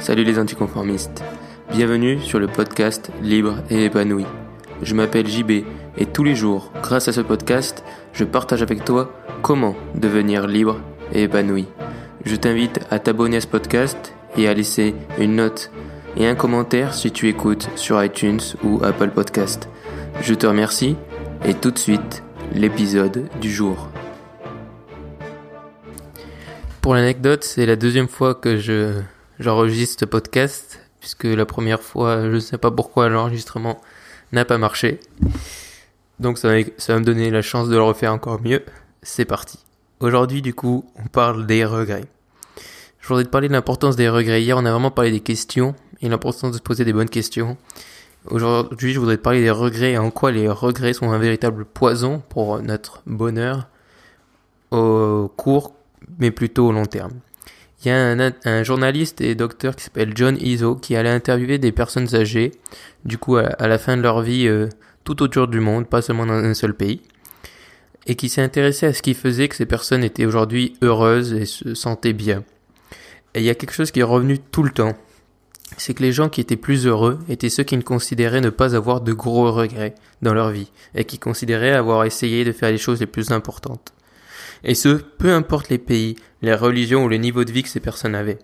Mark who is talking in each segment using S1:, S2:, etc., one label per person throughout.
S1: Salut les anticonformistes. Bienvenue sur le podcast Libre et épanoui. Je m'appelle JB et tous les jours, grâce à ce podcast, je partage avec toi comment devenir libre et épanoui. Je t'invite à t'abonner à ce podcast et à laisser une note et un commentaire si tu écoutes sur iTunes ou Apple Podcast. Je te remercie et tout de suite, l'épisode du jour. Pour l'anecdote, c'est la deuxième fois que je j'enregistre ce podcast puisque la première fois, je ne sais pas pourquoi l'enregistrement n'a pas marché. Donc ça va, ça va me donner la chance de le refaire encore mieux. C'est parti. Aujourd'hui, du coup, on parle des regrets. Je voudrais te parler de l'importance des regrets. Hier, on a vraiment parlé des questions et l'importance de se poser des bonnes questions. Aujourd'hui, je voudrais te parler des regrets et en quoi les regrets sont un véritable poison pour notre bonheur au court, mais plutôt au long terme. Il y a un, un journaliste et docteur qui s'appelle John Izzo qui allait interviewer des personnes âgées, du coup à, la fin de leur vie euh, tout autour du monde, pas seulement dans un seul pays, et qui s'est intéressé à ce qui faisait que ces personnes étaient aujourd'hui heureuses et se sentaient bien. Et il y a quelque chose qui est revenu tout le temps, c'est que les gens qui étaient plus heureux étaient ceux qui ne considéraient ne pas avoir de gros regrets dans leur vie, et qui considéraient avoir essayé de faire les choses les plus importantes. Et ce, peu importe les pays, les religions ou le niveau de vie que ces personnes avaient.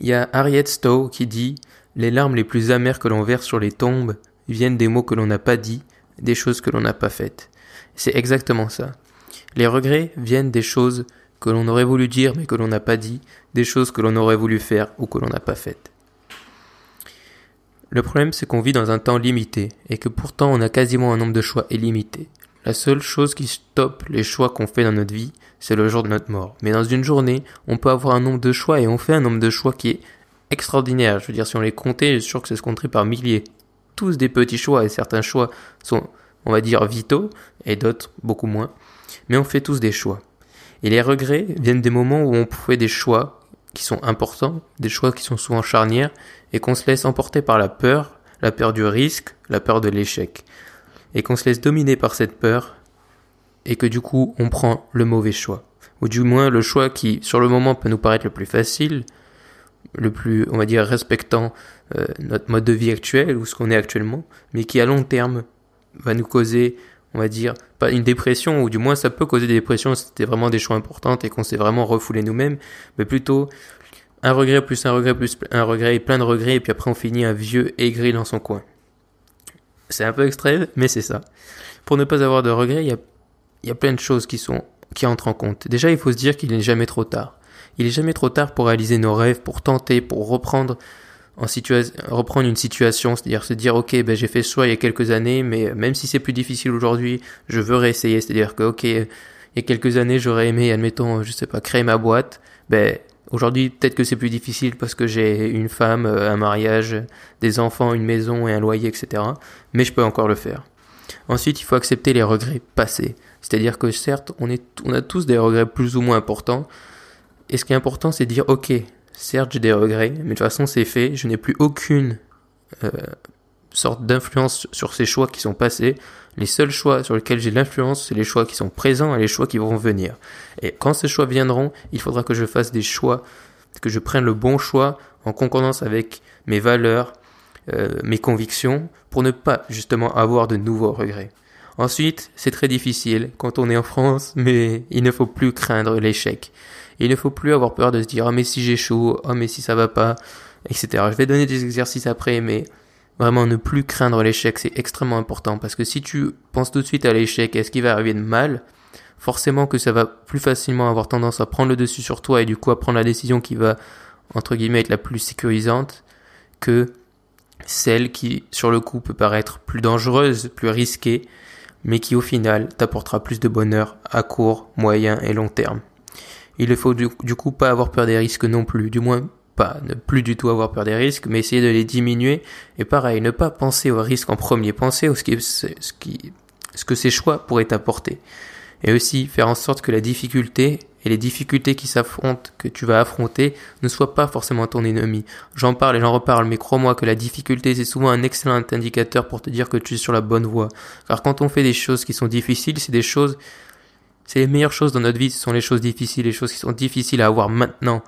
S1: Il y a Harriet Stowe qui dit Les larmes les plus amères que l'on verse sur les tombes viennent des mots que l'on n'a pas dit, des choses que l'on n'a pas faites. C'est exactement ça. Les regrets viennent des choses que l'on aurait voulu dire mais que l'on n'a pas dit, des choses que l'on aurait voulu faire ou que l'on n'a pas faites. Le problème c'est qu'on vit dans un temps limité et que pourtant on a quasiment un nombre de choix illimité. La seule chose qui stoppe les choix qu'on fait dans notre vie, c'est le jour de notre mort. Mais dans une journée, on peut avoir un nombre de choix et on fait un nombre de choix qui est extraordinaire. Je veux dire, si on les comptait, je suis sûr que ça se compterait par milliers. Tous des petits choix et certains choix sont, on va dire, vitaux et d'autres beaucoup moins. Mais on fait tous des choix. Et les regrets viennent des moments où on fait des choix qui sont importants, des choix qui sont souvent charnières et qu'on se laisse emporter par la peur, la peur du risque, la peur de l'échec et qu'on se laisse dominer par cette peur et que du coup on prend le mauvais choix. Ou du moins le choix qui sur le moment peut nous paraître le plus facile, le plus on va dire respectant euh, notre mode de vie actuel ou ce qu'on est actuellement, mais qui à long terme va nous causer on va dire pas une dépression ou du moins ça peut causer des dépressions si c'était vraiment des choix importants et qu'on s'est vraiment refoulé nous-mêmes, mais plutôt un regret plus un regret plus un regret et plein de regrets et puis après on finit un vieux aigri dans son coin. C'est un peu extrême, mais c'est ça. Pour ne pas avoir de regrets, il y a, y a plein de choses qui sont qui entrent en compte. Déjà, il faut se dire qu'il n'est jamais trop tard. Il est jamais trop tard pour réaliser nos rêves, pour tenter, pour reprendre en reprendre une situation, c'est-à-dire se dire ok, ben j'ai fait ce choix il y a quelques années, mais même si c'est plus difficile aujourd'hui, je veux réessayer. C'est-à-dire que ok, il y a quelques années j'aurais aimé, admettons, je sais pas, créer ma boîte, ben Aujourd'hui, peut-être que c'est plus difficile parce que j'ai une femme, euh, un mariage, des enfants, une maison et un loyer, etc. Mais je peux encore le faire. Ensuite, il faut accepter les regrets passés. C'est-à-dire que certes, on, a tous des regrets plus ou moins importants. Et ce qui est important, c'est de dire, ok, certes, j'ai des regrets, mais de toute façon, c'est fait. Je n'ai plus aucune euh, sorte d'influence sur ces choix qui sont passés. Les seuls choix sur lesquels j'ai l'influence, c'est les choix qui sont présents et les choix qui vont venir. Et quand ces choix viendront, il faudra que je fasse des choix, que je prenne le bon choix en concordance avec mes valeurs, euh, mes convictions, pour ne pas justement avoir de nouveaux regrets. Ensuite, c'est très difficile quand on est en France, mais il ne faut plus craindre l'échec. Il ne faut plus avoir peur de se dire, oh mais si j'échoue, oh mais si ça va pas, etc. Je vais donner des exercices après, mais Vraiment, ne plus craindre l'échec, c'est extrêmement important parce que si tu penses tout de suite à l'échec et à ce qui va arriver de mal, forcément que ça va plus facilement avoir tendance à prendre le dessus sur toi et du coup à prendre la décision qui va, entre guillemets, être la plus sécurisante que celle qui, sur le coup, peut paraître plus dangereuse, plus risquée, mais qui au final t'apportera plus de bonheur à court, moyen et long terme. Il ne faut du, du coup pas avoir peur des risques non plus, du moins ne plus du tout avoir peur des risques, mais essayer de les diminuer. Et pareil, ne pas penser aux risques en premier, penser à ce, ce que ces choix pourraient apporter. Et aussi faire en sorte que la difficulté et les difficultés qui s'affrontent, que tu vas affronter, ne soient pas forcément ton ennemi. J'en parle et j'en reparle, mais crois-moi que la difficulté, c'est souvent un excellent indicateur pour te dire que tu es sur la bonne voie. Car quand on fait des choses qui sont difficiles, c'est des choses, c'est les meilleures choses dans notre vie, ce sont les choses difficiles, les choses qui sont difficiles à avoir maintenant.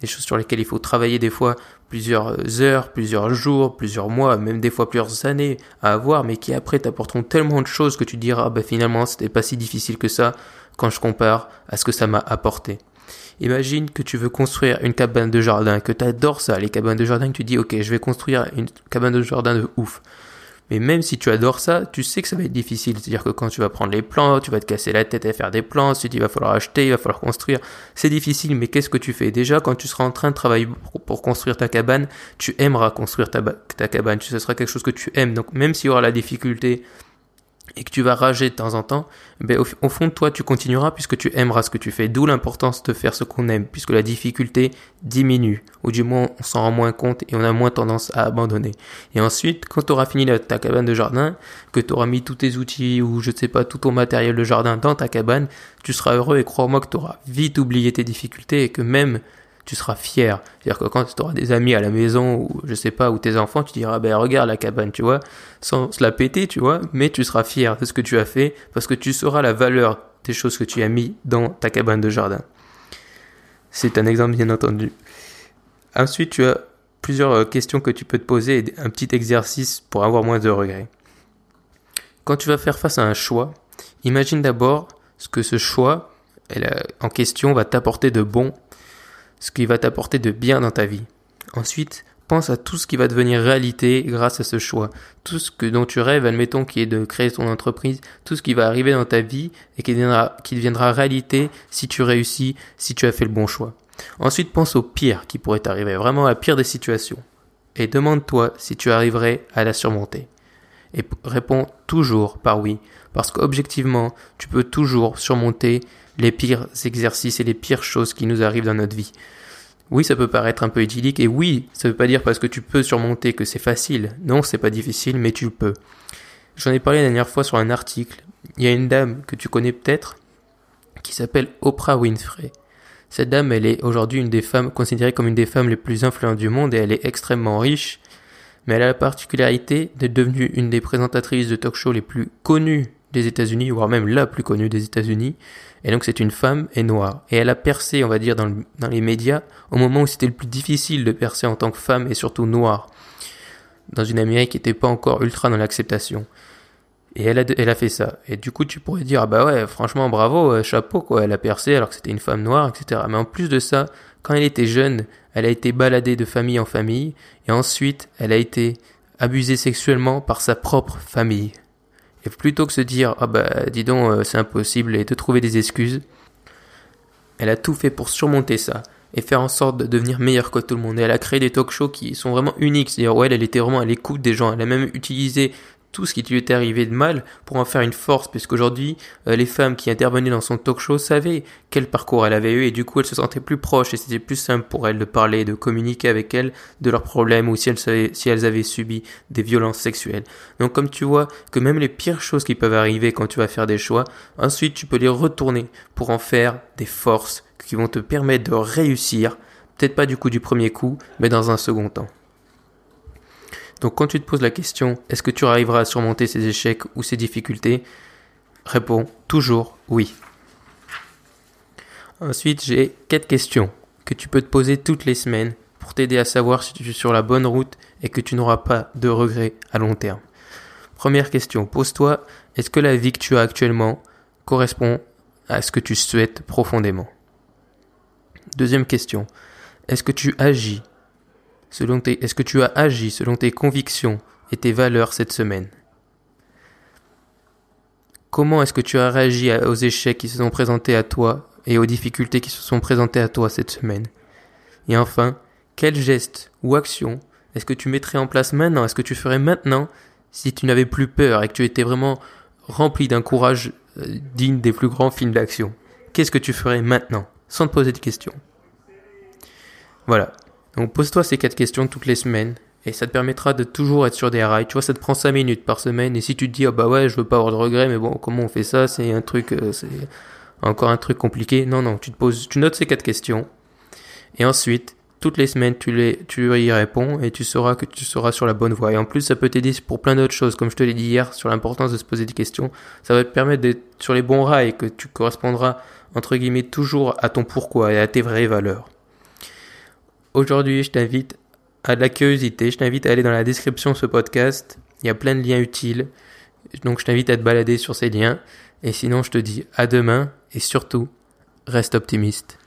S1: Des choses sur lesquelles il faut travailler des fois plusieurs heures, plusieurs jours, plusieurs mois, même des fois plusieurs années à avoir, mais qui après t'apporteront tellement de choses que tu diras, bah finalement c'était pas si difficile que ça quand je compare à ce que ça m'a apporté. Imagine que tu veux construire une cabane de jardin, que tu adores ça, les cabanes de jardin, que tu dis ok, je vais construire une cabane de jardin de ouf. Mais même si tu adores ça, tu sais que ça va être difficile. C'est-à-dire que quand tu vas prendre les plans, tu vas te casser la tête à faire des plans, ensuite il va falloir acheter, il va falloir construire. C'est difficile, mais qu'est-ce que tu fais? Déjà, quand tu seras en train de travailler pour, construire ta cabane, tu aimeras construire ta, ta cabane. Ce sera quelque chose que tu aimes. Donc même s'il y aura la difficulté et que tu vas rager de temps en temps, ben au, fond de toi, tu continueras puisque tu aimeras ce que tu fais. D'où l'importance de faire ce qu'on aime, puisque la difficulté diminue, ou du moins on s'en rend moins compte et on a moins tendance à abandonner. Et ensuite, quand tu auras fini ta cabane de jardin, que tu auras mis tous tes outils ou je ne sais pas tout ton matériel de jardin dans ta cabane, tu seras heureux et crois-moi que tu auras vite oublié tes difficultés et que même tu seras fier. C'est-à-dire que quand tu auras des amis à la maison ou je sais pas, ou tes enfants, tu diras, ben regarde la cabane, tu vois, sans se la péter, tu vois, mais tu seras fier de ce que tu as fait parce que tu sauras la valeur des choses que tu as mis dans ta cabane de jardin. C'est un exemple bien entendu. Ensuite, tu as plusieurs euh, questions que tu peux te poser et un petit exercice pour avoir moins de regrets. Quand tu vas faire face à un choix, imagine d'abord ce que ce choix en question va t'apporter de bon ce qui va t'apporter de bien dans ta vie. Ensuite, pense à tout ce qui va devenir réalité grâce à ce choix. Tout ce que dont tu rêves, admettons, qui est de créer ton entreprise, tout ce qui va arriver dans ta vie et qui deviendra, réalité si tu réussis, si tu as fait le bon choix. Ensuite, pense au pire qui pourrait t'arriver, vraiment la pire des situations. Et demande-toi si tu arriverais à la surmonter. Et réponds toujours par oui, parce qu'objectivement, tu peux toujours surmonter les pires exercices et les pires choses qui nous arrivent dans notre vie. Oui, ça peut paraître un peu idyllique, et oui, ça veut pas dire parce que tu peux surmonter que c'est facile. Non, c'est pas difficile, mais tu peux. J'en ai parlé la dernière fois sur un article. Il y a une dame que tu connais peut-être, qui s'appelle Oprah Winfrey. Cette dame, elle est aujourd'hui une des femmes, considérée comme une des femmes les plus influentes du monde, et elle est extrêmement riche, mais elle a la particularité d'être devenue une des présentatrices de talk show les plus connues des États-Unis, voire même la plus connue des États-Unis. Et donc c'est une femme et noire. Et elle a percé, on va dire, dans, les médias au moment où c'était le plus difficile de percer en tant que femme et surtout noire. Dans une Amérique qui n'était pas encore ultra dans l'acceptation. Et elle a, elle a fait ça. Et du coup, tu pourrais dire, ah bah ouais, franchement, bravo, euh, chapeau, quoi. Elle a percé alors que c'était une femme noire, etc. Mais en plus de ça, quand elle était jeune, elle a été baladée de famille en famille. Et ensuite, elle a été abusée sexuellement par sa propre famille. Plutôt que se dire ah bah dis donc euh, c'est impossible et de trouver des excuses, elle a tout fait pour surmonter ça et faire en sorte de devenir meilleure que tout le monde. Et elle a créé des talk shows qui sont vraiment uniques. C'est-à-dire, ouais, elle était vraiment à l'écoute des gens. Elle a même utilisé tout ce qui lui était arrivé de mal pour en faire une force, puisqu'aujourd'hui, euh, les femmes qui intervenaient dans son talk show savaient quel parcours elle avait eu, et du coup, elles se sentaient plus proches, et c'était plus simple pour elles de parler, de communiquer avec elles de leurs problèmes, ou si elles, si elles avaient subi des violences sexuelles. Donc, comme tu vois, que même les pires choses qui peuvent arriver quand tu vas faire des choix, ensuite, tu peux les retourner pour en faire des forces qui vont te permettre de réussir, peut-être pas du coup du premier coup, mais dans un second temps. Donc quand tu te poses la question, est-ce que tu arriveras à surmonter ces échecs ou ces difficultés? Réponds toujours oui. Ensuite, j'ai quatre questions que tu peux te poser toutes les semaines pour t'aider à savoir si tu es sur la bonne route et que tu n'auras pas de regrets à long terme. Première question, pose-toi, est-ce que la vie que tu as actuellement correspond à ce que tu souhaites profondément? Deuxième question, est-ce que tu agis selon tes, est-ce que tu as agi selon tes convictions et tes valeurs cette semaine? Comment est-ce que tu as réagi aux échecs qui se sont présentés à toi et aux difficultés qui se sont présentées à toi cette semaine? Et enfin, quel geste ou action est-ce que tu mettrais en place maintenant? Est-ce que tu ferais maintenant si tu n'avais plus peur et que tu étais vraiment rempli d'un courage euh, digne des plus grands films d'action? Qu'est-ce que tu ferais maintenant? Sans te poser de questions. Voilà, donc pose-toi ces quatre questions toutes les semaines et ça te permettra de toujours être sur des rails. Tu vois, ça te prend 5 minutes par semaine et si tu te dis, oh bah ouais, je veux pas avoir de regrets, mais bon, comment on fait ça? C'est un truc, euh, c'est encore un truc compliqué. Non, non, tu te poses, tu notes ces quatre questions et ensuite, toutes les semaines, tu, les, tu y réponds et tu sauras que tu seras sur la bonne voie. Et en plus, ça peut t'aider pour plein d'autres choses, comme je te l'ai dit hier, sur l'importance de se poser des questions. Ça va te permettre d'être sur les bons rails, que tu correspondras, entre guillemets, toujours à ton pourquoi et à tes vraies valeurs. Aujourd'hui, je t'invite à de la curiosité, je t'invite à aller dans la description de ce podcast. Il y a plein de liens utiles. Donc je t'invite à te balader sur ces liens. Et sinon, je te dis à demain et surtout, reste optimiste.